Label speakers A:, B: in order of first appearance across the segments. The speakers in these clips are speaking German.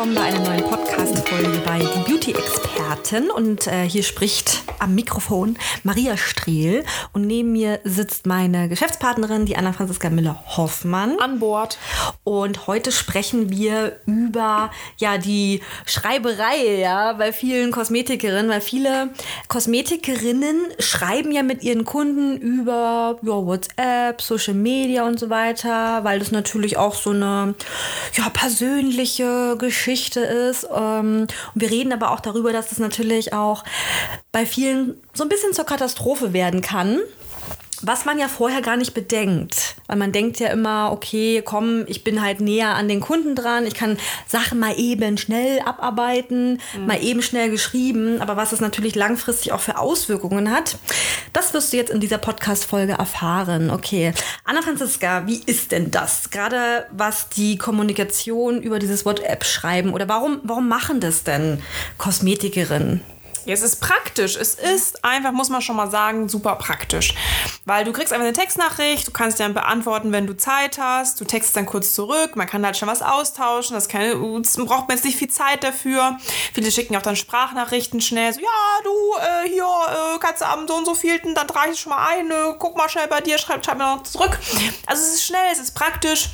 A: Willkommen bei einer neuen Podcast-Folge bei Die Beauty-Experten. Und äh, hier spricht am Mikrofon Maria Strehl. Und neben mir sitzt meine Geschäftspartnerin, die Anna-Franziska Müller-Hoffmann.
B: An Bord.
A: Und heute sprechen wir über ja, die Schreiberei ja, bei vielen Kosmetikerinnen, weil viele Kosmetikerinnen schreiben ja mit ihren Kunden über ja, WhatsApp, Social Media und so weiter, weil das natürlich auch so eine ja, persönliche Geschichte ist. Ähm, und wir reden aber auch darüber, dass das natürlich auch bei vielen so ein bisschen zur Katastrophe werden kann. Was man ja vorher gar nicht bedenkt. Weil man denkt ja immer, okay, komm, ich bin halt näher an den Kunden dran, ich kann Sachen mal eben schnell abarbeiten, mhm. mal eben schnell geschrieben. Aber was es natürlich langfristig auch für Auswirkungen hat, das wirst du jetzt in dieser Podcast-Folge erfahren. Okay. Anna Franziska, wie ist denn das? Gerade was die Kommunikation über dieses WhatsApp-Schreiben oder warum, warum machen das denn Kosmetikerinnen?
B: Es ist praktisch. Es ist einfach, muss man schon mal sagen, super praktisch. Weil du kriegst einfach eine Textnachricht, du kannst dann beantworten, wenn du Zeit hast, du textest dann kurz zurück, man kann halt schon was austauschen, das, keine, braucht man jetzt nicht viel Zeit dafür. Viele schicken auch dann Sprachnachrichten schnell, so, ja, du, äh, hier, äh, kannst du am so und so vielten, dann trage ich schon mal ein, äh, guck mal schnell bei dir, schreib, schreib mir noch zurück. Also es ist schnell, es ist praktisch.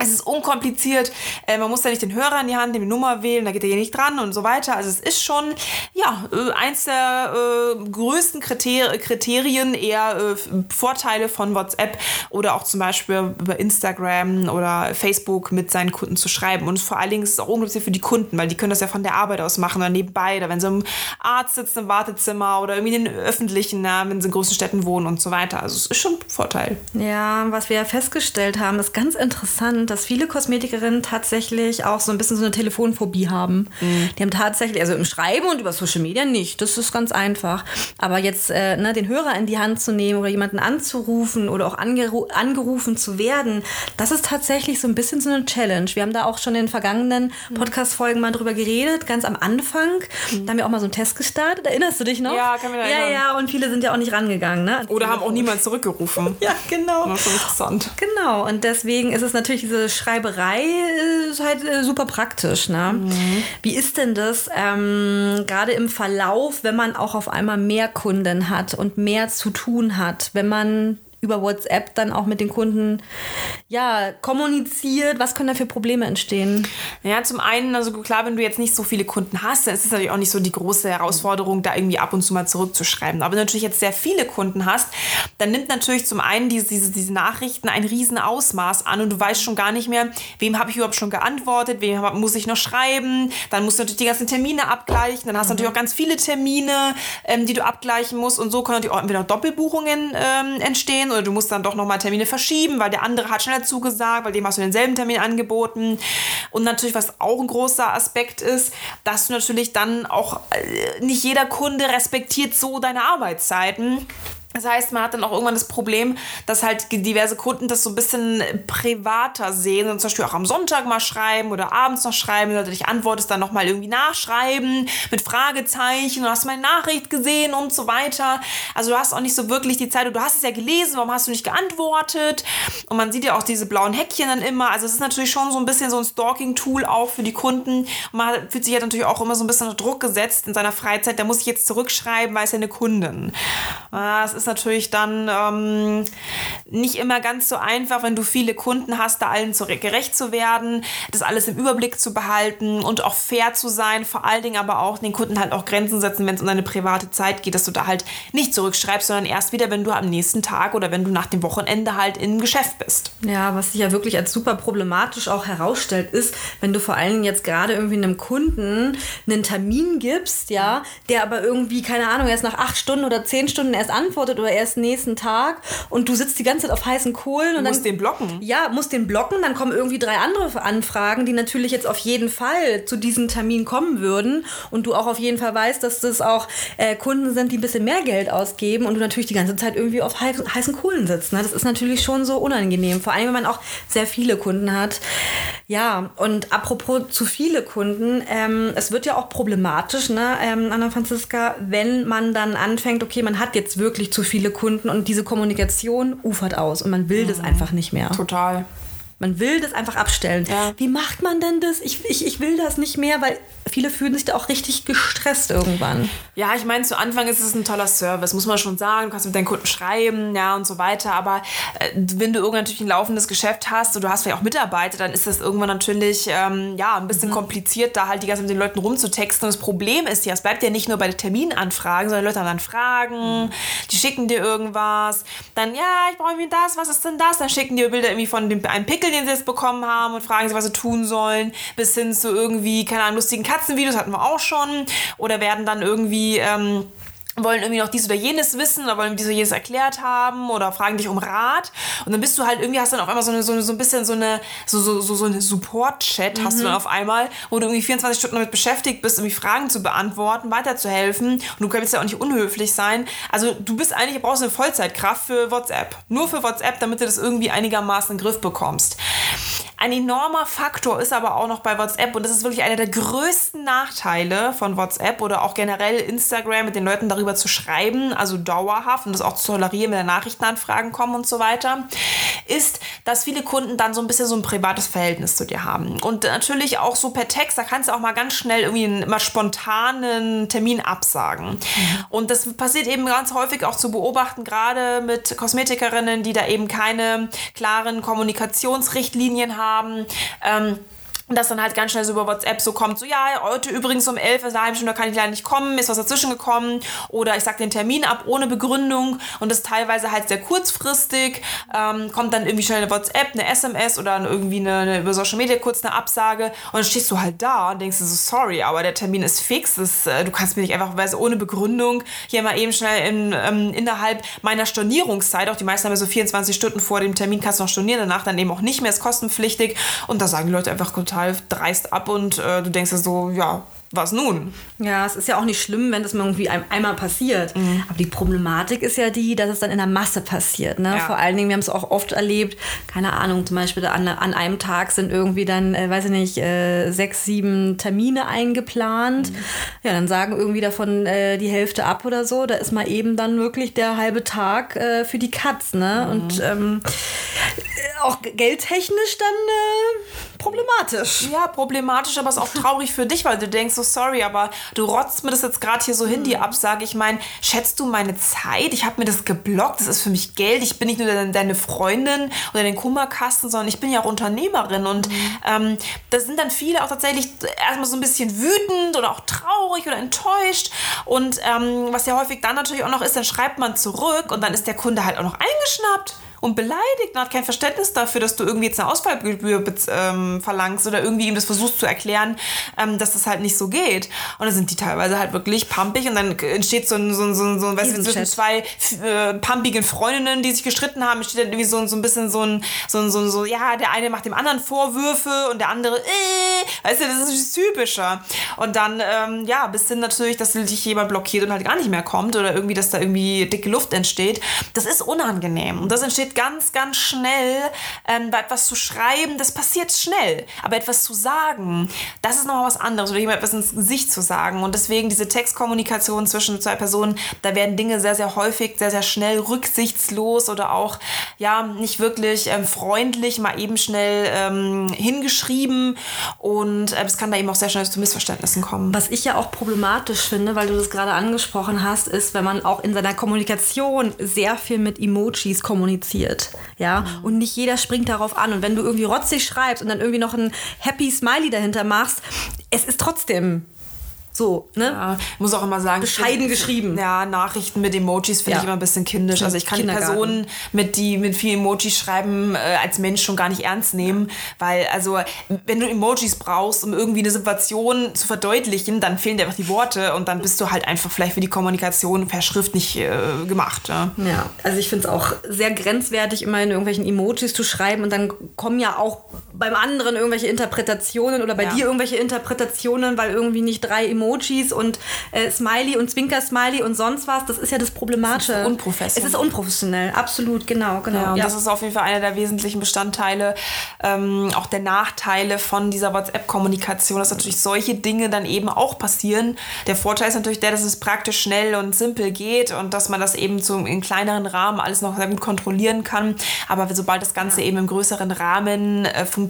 B: Es ist unkompliziert. Äh, man muss da nicht den Hörer in die Hand, die Nummer wählen, da geht er hier nicht dran und so weiter. Also es ist schon ja äh, eins der äh, größten Kriter Kriterien, eher äh, Vorteile von WhatsApp oder auch zum Beispiel über Instagram oder Facebook mit seinen Kunden zu schreiben. Und vor allen Dingen ist es auch unglaublich für die Kunden, weil die können das ja von der Arbeit aus machen oder nebenbei, oder wenn sie im Arzt sitzen, im Wartezimmer oder irgendwie in den öffentlichen, na, wenn sie in großen Städten wohnen und so weiter. Also es ist schon ein Vorteil.
A: Ja, was wir ja festgestellt haben, ist ganz interessant dass viele Kosmetikerinnen tatsächlich auch so ein bisschen so eine Telefonphobie haben. Mhm. Die haben tatsächlich, also im Schreiben und über Social Media nicht, das ist ganz einfach. Aber jetzt äh, ne, den Hörer in die Hand zu nehmen oder jemanden anzurufen oder auch angeru angerufen zu werden, das ist tatsächlich so ein bisschen so eine Challenge. Wir haben da auch schon in den vergangenen mhm. Podcast-Folgen mal drüber geredet, ganz am Anfang. Mhm. Da haben wir auch mal so einen Test gestartet. Erinnerst du dich noch?
B: Ja, kann mich
A: erinnern. Ja, ja, und viele sind ja auch nicht rangegangen. Ne?
B: Oder haben auch niemand zurückgerufen.
A: ja, genau.
B: Das ist interessant.
A: Genau, und deswegen ist es natürlich diese Schreiberei ist halt äh, super praktisch. Ne? Mhm. Wie ist denn das ähm, gerade im Verlauf, wenn man auch auf einmal mehr Kunden hat und mehr zu tun hat, wenn man über WhatsApp dann auch mit den Kunden ja, kommuniziert? Was können da für Probleme entstehen?
B: Ja, zum einen, also klar, wenn du jetzt nicht so viele Kunden hast, dann ist es natürlich auch nicht so die große Herausforderung, da irgendwie ab und zu mal zurückzuschreiben. Aber wenn du natürlich jetzt sehr viele Kunden hast, dann nimmt natürlich zum einen diese, diese, diese Nachrichten ein riesen Ausmaß an und du weißt schon gar nicht mehr, wem habe ich überhaupt schon geantwortet, wem muss ich noch schreiben. Dann musst du natürlich die ganzen Termine abgleichen. Dann hast du natürlich auch ganz viele Termine, ähm, die du abgleichen musst. Und so können natürlich auch entweder Doppelbuchungen ähm, entstehen oder du musst dann doch nochmal Termine verschieben, weil der andere hat schneller zugesagt, weil dem hast du denselben Termin angeboten. Und natürlich, was auch ein großer Aspekt ist, dass du natürlich dann auch, äh, nicht jeder Kunde respektiert so deine Arbeitszeiten. Das heißt, man hat dann auch irgendwann das Problem, dass halt diverse Kunden das so ein bisschen privater sehen und zum Beispiel auch am Sonntag mal schreiben oder abends noch schreiben. Du dich antwortest, dann nochmal irgendwie nachschreiben mit Fragezeichen. Du hast meine Nachricht gesehen und so weiter. Also du hast auch nicht so wirklich die Zeit. Du hast es ja gelesen, warum hast du nicht geantwortet? Und man sieht ja auch diese blauen Häkchen dann immer. Also es ist natürlich schon so ein bisschen so ein Stalking-Tool auch für die Kunden. Und man fühlt sich ja natürlich auch immer so ein bisschen unter Druck gesetzt in seiner Freizeit. Da muss ich jetzt zurückschreiben, weil es ja eine Kundin. Das ist natürlich dann ähm, nicht immer ganz so einfach, wenn du viele Kunden hast, da allen zu, gerecht zu werden, das alles im Überblick zu behalten und auch fair zu sein, vor allen Dingen aber auch den Kunden halt auch Grenzen setzen, wenn es um deine private Zeit geht, dass du da halt nicht zurückschreibst, sondern erst wieder, wenn du am nächsten Tag oder wenn du nach dem Wochenende halt im Geschäft bist.
A: Ja, was sich ja wirklich als super problematisch auch herausstellt, ist, wenn du vor allen Dingen jetzt gerade irgendwie einem Kunden einen Termin gibst, ja, der aber irgendwie, keine Ahnung, erst nach acht Stunden oder zehn Stunden erst antwortet, geantwortet oder erst nächsten Tag und du sitzt die ganze Zeit auf heißen Kohlen und
B: Du musst
A: dann
B: den blocken.
A: ja, musst den blocken, dann kommen irgendwie drei andere Anfragen, die natürlich jetzt auf jeden Fall zu diesem Termin kommen würden und du auch auf jeden Fall weißt, dass das auch äh, Kunden sind, die ein bisschen mehr Geld ausgeben und du natürlich die ganze Zeit irgendwie auf heiß, heißen Kohlen sitzt. Ne? Das ist natürlich schon so unangenehm, vor allem wenn man auch sehr viele Kunden hat. Ja, und apropos zu viele Kunden, ähm, es wird ja auch problematisch, ne, ähm, Anna Franziska, wenn man dann anfängt, okay, man hat jetzt wirklich zu viele Kunden und diese Kommunikation ufert aus und man will das einfach nicht mehr.
B: Total.
A: Man will das einfach abstellen.
B: Ja.
A: Wie macht man denn das? Ich, ich, ich will das nicht mehr, weil viele fühlen sich da auch richtig gestresst irgendwann.
B: Ja, ich meine, zu Anfang ist es ein toller Service, muss man schon sagen. Du kannst mit deinen Kunden schreiben, ja, und so weiter. Aber äh, wenn du irgendwann natürlich ein laufendes Geschäft hast und du hast vielleicht auch Mitarbeiter, dann ist das irgendwann natürlich, ähm, ja, ein bisschen kompliziert, da halt die ganze Zeit mit den Leuten rumzutexten. Und das Problem ist ja, es bleibt ja nicht nur bei den Terminanfragen, sondern die Leute haben dann Fragen, die schicken dir irgendwas. Dann, ja, ich brauche irgendwie das, was ist denn das? Dann schicken dir Bilder irgendwie von dem, einem Pickel, den sie jetzt bekommen haben und fragen sie, was sie tun sollen. Bis hin zu irgendwie, keine Ahnung, lustigen Katzenvideos hatten wir auch schon. Oder werden dann irgendwie... Ähm, wollen irgendwie noch dies oder jenes wissen oder wollen dies oder jenes erklärt haben oder fragen dich um Rat und dann bist du halt irgendwie hast dann auf einmal so eine so, eine, so ein bisschen so eine so so so, so eine Support-Chat hast du dann auf einmal, wo du irgendwie 24 Stunden damit beschäftigt bist, irgendwie Fragen zu beantworten, weiterzuhelfen und du kannst ja auch nicht unhöflich sein. Also du bist eigentlich du brauchst eine Vollzeitkraft für WhatsApp, nur für WhatsApp, damit du das irgendwie einigermaßen in den Griff bekommst. Ein enormer Faktor ist aber auch noch bei WhatsApp und das ist wirklich einer der größten Nachteile von WhatsApp oder auch generell Instagram mit den Leuten darüber zu schreiben, also dauerhaft und das auch zu tolerieren, wenn da Nachrichtenanfragen kommen und so weiter, ist, dass viele Kunden dann so ein bisschen so ein privates Verhältnis zu dir haben. Und natürlich auch so per Text, da kannst du auch mal ganz schnell irgendwie einen immer spontanen Termin absagen. Und das passiert eben ganz häufig auch zu beobachten, gerade mit Kosmetikerinnen, die da eben keine klaren Kommunikationsrichtlinien haben. Ähm, und das dann halt ganz schnell so über WhatsApp so kommt, so ja, heute übrigens um 11 ist eine da kann ich leider nicht kommen, ist was dazwischen gekommen. Oder ich sag den Termin ab ohne Begründung und das teilweise halt sehr kurzfristig, ähm, kommt dann irgendwie schnell eine WhatsApp, eine SMS oder irgendwie eine, eine über Social Media kurz eine Absage und dann stehst du halt da und denkst dir so, sorry, aber der Termin ist fix, das, äh, du kannst mir nicht einfach, weil es ohne Begründung hier mal eben schnell in, ähm, innerhalb meiner Stornierungszeit, auch die meisten haben ja so 24 Stunden vor dem Termin kannst du noch stornieren, danach dann eben auch nicht mehr, ist kostenpflichtig. Und da sagen die Leute einfach total dreist ab und äh, du denkst dir so, ja, was nun?
A: Ja, es ist ja auch nicht schlimm, wenn das mal irgendwie ein, einmal passiert.
B: Mhm.
A: Aber die Problematik ist ja die, dass es dann in der Masse passiert. Ne?
B: Ja.
A: Vor allen Dingen, wir haben es auch oft erlebt, keine Ahnung, zum Beispiel an, an einem Tag sind irgendwie dann, äh, weiß ich nicht, äh, sechs, sieben Termine eingeplant.
B: Mhm.
A: Ja, dann sagen irgendwie davon äh, die Hälfte ab oder so. Da ist mal eben dann wirklich der halbe Tag äh, für die Katz. Ne?
B: Mhm.
A: Und ähm, auch geldtechnisch dann äh, problematisch.
B: Ja, problematisch, aber es ist auch traurig für dich, weil du denkst so, sorry, aber du rotzt mir das jetzt gerade hier so hin, die Absage. Ich meine, schätzt du meine Zeit? Ich habe mir das geblockt, das ist für mich Geld. Ich bin nicht nur deine, deine Freundin oder den Kummerkasten, sondern ich bin ja auch Unternehmerin. Und ähm, da sind dann viele auch tatsächlich erstmal so ein bisschen wütend oder auch traurig oder enttäuscht. Und ähm, was ja häufig dann natürlich auch noch ist, dann schreibt man zurück und dann ist der Kunde halt auch noch eingeschnappt und beleidigt und hat kein Verständnis dafür, dass du irgendwie jetzt eine Ausfallgebühr ähm, verlangst oder irgendwie ihm das versuchst zu erklären, ähm, dass das halt nicht so geht. Und dann sind die teilweise halt wirklich pumpig und dann entsteht so ein, so ein, so ein, so ein weißt du, zwischen zwei äh, pumpigen Freundinnen, die sich gestritten haben, entsteht dann irgendwie so, ein- so ein bisschen so ein, so ein, so, ein, so, ja, der eine macht dem anderen Vorwürfe und der andere, äh, weißt du, das ist typischer. Und dann, ähm, ja, bis hin natürlich, dass dich jemand blockiert und halt gar nicht mehr kommt oder irgendwie, dass da irgendwie dicke Luft entsteht. Das ist unangenehm. Und das entsteht ganz, ganz schnell, ähm, bei etwas zu schreiben, das passiert schnell. Aber etwas zu sagen, das ist nochmal was anderes. Oder jemand etwas ins Gesicht zu sagen. Und deswegen diese Textkommunikation zwischen zwei Personen, da werden Dinge sehr, sehr häufig, sehr, sehr schnell rücksichtslos oder auch, ja, nicht wirklich ähm, freundlich, mal eben schnell ähm, hingeschrieben. Und äh, es kann da eben auch sehr schnell zu Missverständnissen kommen.
A: Was ich ja auch problematisch finde, weil du das gerade angesprochen hast, ist, wenn man auch in seiner Kommunikation sehr viel mit Emojis kommuniziert. Ja, und nicht jeder springt darauf an. Und wenn du irgendwie rotzig schreibst und dann irgendwie noch ein Happy Smiley dahinter machst, es ist trotzdem So, ne?
B: Ja, ich muss auch immer sagen,
A: Bescheiden
B: ich-
A: geschrieben.
B: Ja, Nachrichten mit Emojis finde
A: Ja.
B: ich immer ein bisschen kindisch. Also ich kann die. Personen mit die mit vielen Emojis schreiben äh, als Mensch schon gar nicht ernst nehmen, weil also wenn du Emojis brauchst, um irgendwie eine Situation zu verdeutlichen, dann fehlen dir einfach die Worte und dann bist du halt einfach vielleicht für die Kommunikation per Schrift nicht äh, gemacht. Ja.
A: Ja, also ich finde es auch sehr grenzwertig, immer in irgendwelchen Emojis zu schreiben und dann kommen ja auch beim anderen irgendwelche Interpretationen oder bei
B: Ja.
A: dir irgendwelche Interpretationen, weil irgendwie nicht drei Emojis und äh, Smiley und Zwinker-Smiley und sonst was, das ist ja das Problematische.
B: Es ist unprofessionell.
A: Es ist unprofessionell, absolut, genau, genau.
B: Ja, und das ist auf jeden Fall einer der wesentlichen Bestandteile, ähm, auch der Nachteile von dieser WhatsApp-Kommunikation, dass natürlich solche Dinge dann eben auch passieren. Der Vorteil ist natürlich der, dass es praktisch schnell und simpel geht und dass man das eben so in kleineren Rahmen alles noch sehr gut kontrollieren kann. Aber sobald das Ganze eben im größeren Rahmen äh, funktioniert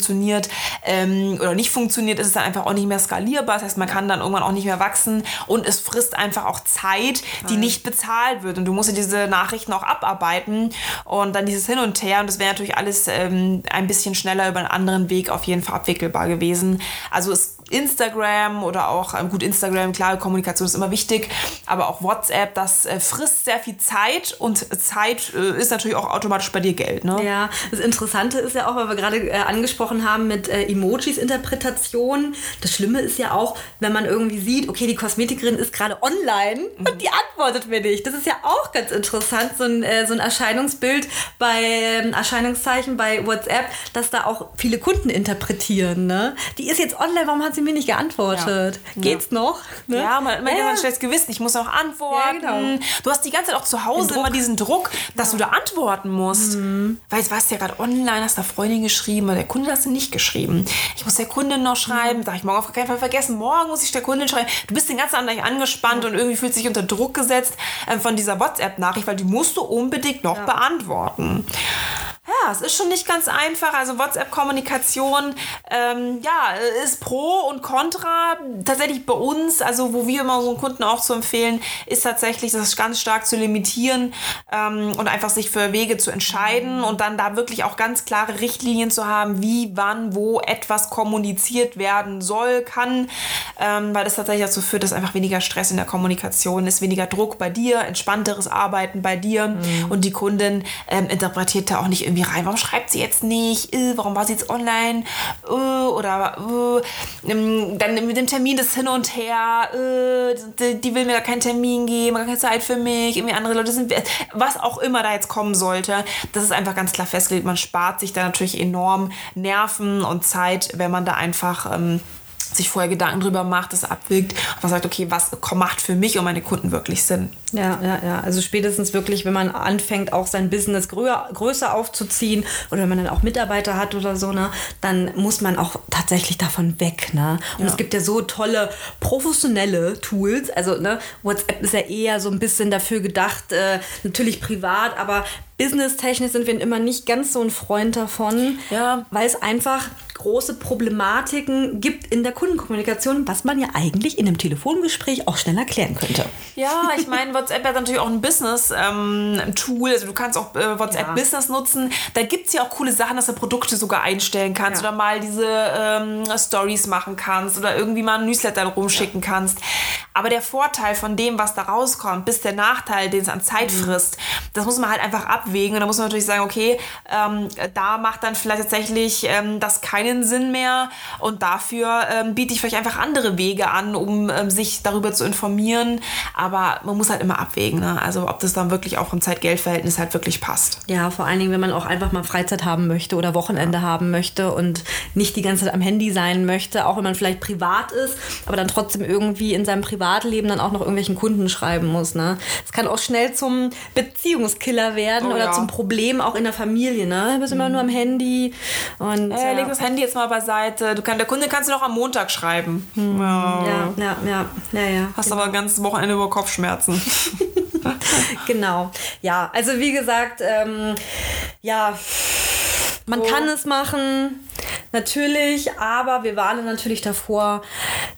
B: ähm, oder nicht funktioniert, ist es dann einfach auch nicht mehr skalierbar. Das heißt, man kann dann irgendwann auch nicht mehr wachsen und es frisst einfach auch Zeit, die nicht bezahlt wird. Und du musst ja diese Nachrichten auch abarbeiten und dann dieses Hin und Her. Und das wäre natürlich alles ähm, ein bisschen schneller über einen anderen Weg auf jeden Fall abwickelbar gewesen. Also ist Instagram oder auch, ähm, gut, Instagram, klar, Kommunikation ist immer wichtig, aber auch WhatsApp, das äh, frisst sehr viel Zeit und Zeit äh, ist natürlich auch automatisch bei dir Geld. Ne?
A: Ja, das Interessante ist ja auch, weil wir gerade äh, angesprochen haben mit äh, Emojis-Interpretation. Das Schlimme ist ja auch, wenn man irgendwie sieht, okay, die Kosmetikerin ist gerade online und die antwortet mir nicht. Das ist ja auch ganz interessant, so ein, so ein Erscheinungsbild bei ähm, Erscheinungszeichen bei WhatsApp, dass da auch viele Kunden interpretieren. Ne? Die ist jetzt online, warum hat sie mir nicht geantwortet?
B: Ja.
A: Geht's noch? Ne?
B: Ja, man, man
A: Ja.
B: hat ein schlechtes Gewissen, ich muss noch antworten.
A: Ja, genau.
B: Du hast die ganze Zeit auch zu Hause immer diesen Druck, dass du da antworten musst.
A: Mhm.
B: Weil jetzt warst du ja gerade online, hast da Freundin geschrieben, aber der Kunde hast du nicht geschrieben. Ich muss der Kundin noch schreiben, darf ich morgen auf keinen Fall vergessen, morgen muss ich der Kundin schreiben. Du bist den ganzen Tag angespannt und irgendwie fühlt sich unter Druck gesetzt ähm, von dieser WhatsApp-Nachricht, weil die musst du unbedingt noch beantworten. Ja, es ist schon nicht ganz einfach. Also WhatsApp-Kommunikation, ähm, ja, ist pro und contra. Tatsächlich bei uns, also wo wir immer unseren Kunden auch zu empfehlen, ist tatsächlich das ganz stark zu limitieren ähm, und einfach sich für Wege zu entscheiden und dann da wirklich auch ganz klare Richtlinien zu haben, wie, wann, wo etwas kommuniziert werden soll, kann, ähm, weil das tatsächlich dazu führt, dass einfach weniger Stress in der Kommunikation ist, weniger Druck bei dir, entspannteres Arbeiten bei dir. Und die Kundin ähm, interpretiert da auch nicht irgendwie rein, warum schreibt sie jetzt nicht, äh, warum war sie jetzt online? Äh, oder äh, ähm, dann mit dem Termin das Hin und Her, äh, die, will mir gar keinen Termin geben, keine Zeit für mich, irgendwie andere Leute sind, was auch immer da jetzt kommen sollte, das ist einfach ganz klar festgelegt, man spart sich da natürlich enorm Nerven und Zeit, wenn man da einfach ähm, sich vorher Gedanken drüber macht, das abwägt und man sagt, okay, was macht für mich und meine Kunden wirklich Sinn?
A: Ja, ja, ja. Also spätestens wirklich, wenn man anfängt, auch sein Business grö größer aufzuziehen oder wenn man dann auch Mitarbeiter hat oder so, ne, dann muss man auch tatsächlich davon weg, ne? Und es gibt ja so tolle professionelle Tools. Also, ne, WhatsApp ist ja eher so ein bisschen dafür gedacht, äh, natürlich privat, aber businesstechnisch sind wir immer nicht ganz so ein Freund davon,
B: Ja.
A: weil es einfach große Problematiken gibt in der Kundenkommunikation, was man ja eigentlich in einem Telefongespräch auch schneller klären könnte.
B: Ja, ich meine, WhatsApp hat natürlich auch ein Business-Tool. also du kannst auch äh, WhatsApp
A: Ja.
B: Business nutzen. Da gibt es ja auch coole Sachen, dass du Produkte sogar einstellen kannst
A: Ja.
B: oder mal diese ähm, Stories machen kannst oder irgendwie mal ein Newsletter rumschicken kannst. Aber der Vorteil von dem, was da rauskommt, bis der Nachteil, den es an Zeit
A: Mhm.
B: frisst, das muss man halt einfach abwägen. Und da muss man natürlich sagen, okay, ähm, da macht dann vielleicht tatsächlich ähm, das keinen Sinn mehr. Und dafür ähm, biete ich vielleicht einfach andere Wege an, um ähm, sich darüber zu informieren. Aber man muss halt immer abwägen. Ne? Also ob das dann wirklich auch vom Zeit-Geld-Verhältnis halt wirklich passt.
A: Ja, vor allen Dingen, wenn man auch einfach mal Freizeit haben möchte oder Wochenende haben möchte und nicht die ganze Zeit am Handy sein möchte, auch wenn man vielleicht privat ist, aber dann trotzdem irgendwie in seinem Privatleben dann auch noch irgendwelchen Kunden schreiben muss. Ne? Es kann auch schnell zum Beziehungskiller werden
B: Oh
A: oder
B: ja.
A: zum Problem auch in der Familie. Ne? Du bist immer nur am Handy und
B: Äh,
A: ja.
B: leg das Handy jetzt mal beiseite. Du kann, der Kunde kannst du noch am Montag schreiben. Ja.
A: ja, ja, ja, ja, ja.
B: Hast aber ein ganzes Wochenende über Kopfschmerzen.
A: Genau. Ja, also wie gesagt, ähm, ja, man
B: So.
A: kann es machen, natürlich, aber wir warnen natürlich davor,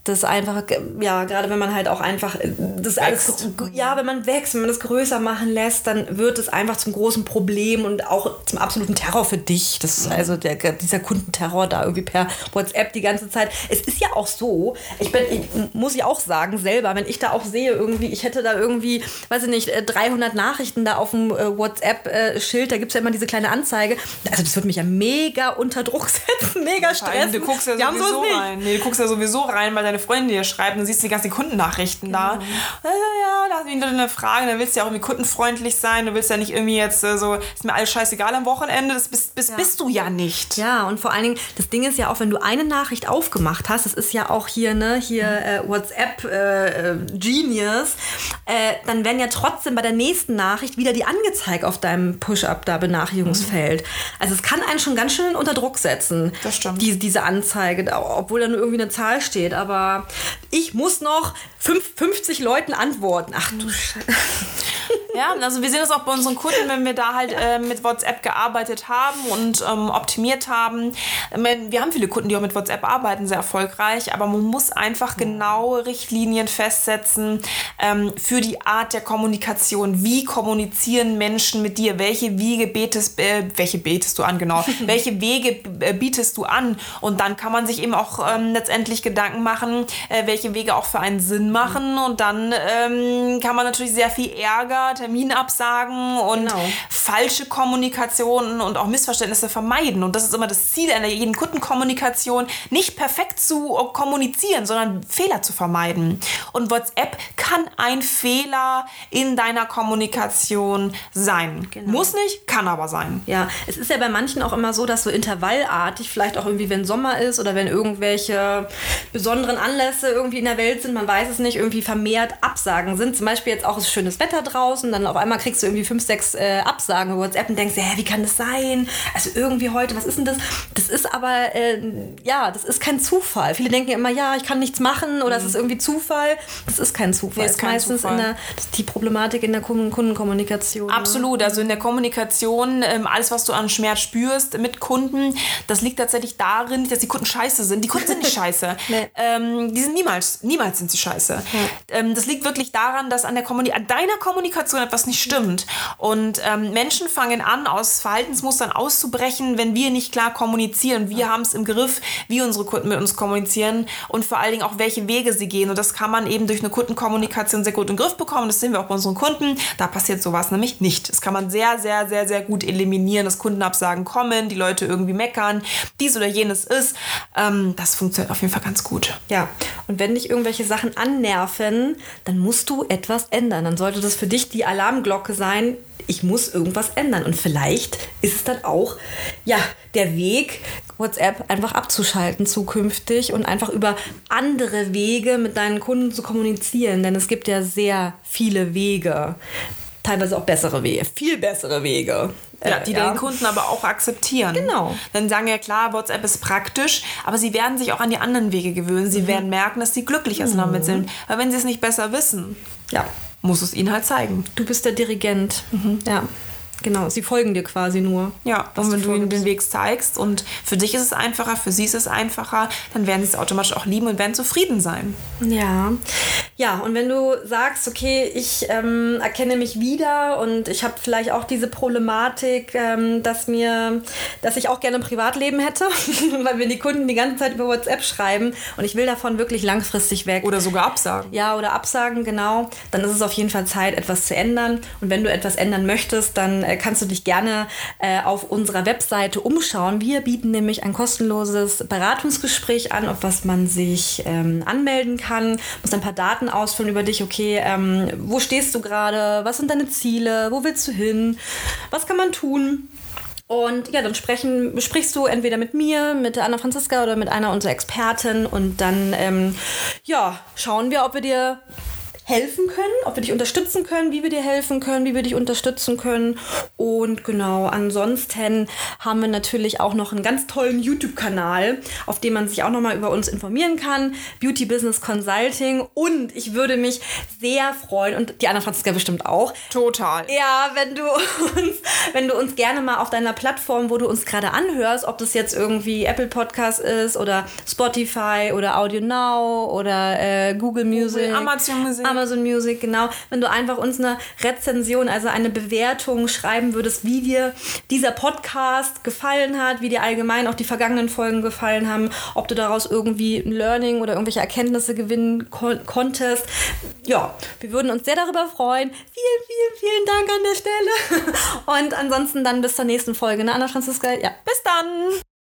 A: das einfach, ja, gerade wenn man halt auch einfach das alles, ja, wenn man wächst, wenn man das größer machen lässt, dann wird es einfach zum großen Problem und auch zum absoluten Terror für dich. Das ist also der, dieser Kundenterror da irgendwie per WhatsApp die ganze Zeit. Es ist ja auch so, ich bin, ich, muss ich auch sagen, selber, wenn ich da auch sehe, irgendwie, ich hätte da irgendwie, weiß ich nicht, 300 Nachrichten da auf dem WhatsApp-Schild, da gibt es ja immer diese kleine Anzeige. Also, das wird mich ja mega unter Druck setzen, mega Stress.
B: Du guckst ja sowieso rein. Nee, du guckst ja sowieso rein, weil deine Freundin dir schreibt und siehst die ganzen Kundennachrichten genau. da. Ja, ja, da hast du wieder eine Frage, da willst du ja auch irgendwie kundenfreundlich sein, du willst ja nicht irgendwie jetzt äh, so, ist mir alles scheißegal am Wochenende, das bist, bist, ja. bist du ja nicht.
A: Ja, und vor allen Dingen, das Ding ist ja auch, wenn du eine Nachricht aufgemacht hast, das ist ja auch hier, ne, hier äh, WhatsApp äh, äh Genius, äh, dann werden ja trotzdem bei der nächsten Nachricht wieder die angezeigt auf deinem Push-Up da Benachrichtigungsfeld. Mhm. Also es kann einen schon ganz schön unter Druck setzen.
B: Das stimmt.
A: Die, diese Anzeige, obwohl da nur irgendwie eine Zahl steht. Aber ich muss noch 50 Leuten antworten. Ach du Scheiße.
B: Ja, also wir sehen das auch bei unseren Kunden, wenn wir da halt äh, mit WhatsApp gearbeitet haben und ähm, optimiert haben. Wir haben viele Kunden, die auch mit WhatsApp arbeiten, sehr erfolgreich, aber man muss einfach genaue Richtlinien festsetzen ähm, für die Art der Kommunikation. Wie kommunizieren Menschen mit dir? Welche Wege betest, äh, welche betest du an, genau? welche Wege äh, bietest du an? Und dann kann man sich eben auch ähm, letztendlich Gedanken machen, äh, welche Wege auch für einen Sinn machen. Und dann ähm, kann man natürlich sehr viel Ärger, Terminabsagen und genau. falsche Kommunikationen und auch Missverständnisse vermeiden. Und das ist immer das Ziel einer jeden Kundenkommunikation, nicht perfekt zu kommunizieren, sondern Fehler zu vermeiden. Und WhatsApp kann ein Fehler in deiner Kommunikation sein. Genau. Muss nicht, kann aber sein.
A: Ja, es ist ja bei manchen auch immer so, dass so intervallartig, vielleicht auch irgendwie, wenn Sommer ist oder wenn irgendwelche besonderen Anlässe irgendwie in der Welt sind, man weiß es nicht, irgendwie vermehrt Absagen sind. Zum Beispiel jetzt auch ist schönes Wetter draußen, dann auf einmal kriegst du irgendwie fünf, sechs äh, Absagen über WhatsApp und denkst, hä, wie kann das sein? Also irgendwie heute, was ist denn das? Das ist aber, äh, ja, das ist kein Zufall. Viele denken immer, ja, ich kann nichts machen oder es mhm. ist irgendwie Zufall. Das ist kein Zufall. Nee, ist kein meistens Zufall. der, die Problematik in der Kundenkommunikation.
B: Ne? Absolut, also in der Kommunikation, ähm, alles, was du an Schmerz spürst mit Kunden, das liegt tatsächlich darin, dass die Kunden scheiße sind. Die Kunden sind nicht scheiße. nee. ähm, die sind niemals, niemals sind sie scheiße. Ja. Ähm, das liegt wirklich daran, dass an, der Kommuni an deiner Kommunikation etwas nicht stimmt. Und ähm, Menschen fangen an, aus Verhaltensmustern auszubrechen, wenn wir nicht klar kommunizieren. Wir haben es im Griff, wie unsere Kunden mit uns kommunizieren und vor allen Dingen auch, welche Wege sie gehen. Und das kann man eben durch eine Kundenkommunikation sehr gut den Griff bekommen. Das sehen wir auch bei unseren Kunden. Da passiert sowas nämlich nicht. Das kann man sehr, sehr, sehr, sehr gut eliminieren, dass Kundenabsagen kommen, die Leute irgendwie meckern, dies oder jenes ist. Ähm, das funktioniert auf jeden Fall ganz gut.
A: Ja, und wenn dich irgendwelche Sachen annerven, dann musst du etwas ändern. Dann sollte das für dich die Alarmglocke sein, ich muss irgendwas ändern. Und vielleicht ist es dann auch ja, der Weg, WhatsApp einfach abzuschalten zukünftig und einfach über andere Wege mit deinen Kunden zu kommunizieren. Denn es gibt ja sehr viele Wege. Teilweise auch bessere Wege, viel bessere Wege.
B: Ja, die ja. den Kunden aber auch akzeptieren.
A: Genau.
B: Dann sagen ja klar, WhatsApp ist praktisch, aber sie werden sich auch an die anderen Wege gewöhnen. Sie mhm. werden merken, dass sie glücklicher mhm. damit sind. Weil wenn sie es nicht besser wissen, ja, muss es ihnen halt zeigen.
A: Du bist der Dirigent. Mhm. Ja. Genau, sie folgen dir quasi nur.
B: Ja, und wenn du ihnen den Weg zeigst und für dich ist es einfacher, für sie ist es einfacher, dann werden sie es automatisch auch lieben und werden zufrieden sein.
A: Ja, ja, und wenn du sagst, okay, ich ähm, erkenne mich wieder und ich habe vielleicht auch diese Problematik, ähm, dass mir, dass ich auch gerne ein Privatleben hätte, weil mir die Kunden die ganze Zeit über WhatsApp schreiben und ich will davon wirklich langfristig weg.
B: Oder sogar absagen.
A: Ja, oder absagen, genau. Dann ist es auf jeden Fall Zeit, etwas zu ändern. Und wenn du etwas ändern möchtest, dann äh, kannst du dich gerne äh, auf unserer Webseite umschauen. Wir bieten nämlich ein kostenloses Beratungsgespräch an, auf was man sich ähm, anmelden kann. Muss ein paar Daten ausfüllen über dich. Okay, ähm, wo stehst du gerade? Was sind deine Ziele? Wo willst du hin? Was kann man tun? Und ja, dann sprechen, sprichst du entweder mit mir, mit Anna Franziska oder mit einer unserer Experten und dann ähm, ja, schauen wir, ob wir dir helfen können, ob wir dich unterstützen können, wie wir dir helfen können, wie wir dich unterstützen können. Und genau, ansonsten haben wir natürlich auch noch einen ganz tollen YouTube-Kanal, auf dem man sich auch nochmal über uns informieren kann. Beauty Business Consulting. Und ich würde mich sehr freuen, und die Anna Franziska bestimmt auch.
B: Total.
A: Ja, wenn du uns, wenn du uns gerne mal auf deiner Plattform, wo du uns gerade anhörst, ob das jetzt irgendwie Apple Podcast ist oder Spotify oder Audio Now oder äh, Google Music,
B: Google, Amazon Music.
A: Amazon Music, genau. Wenn du einfach uns eine Rezension, also eine Bewertung schreiben würdest, wie dir dieser Podcast gefallen hat, wie dir allgemein auch die vergangenen Folgen gefallen haben, ob du daraus irgendwie ein Learning oder irgendwelche Erkenntnisse gewinnen kon konntest. Ja, wir würden uns sehr darüber freuen. Vielen, vielen, vielen Dank an der Stelle. Und ansonsten dann bis zur nächsten Folge, ne, Anna Franziska? Ja.
B: Bis dann!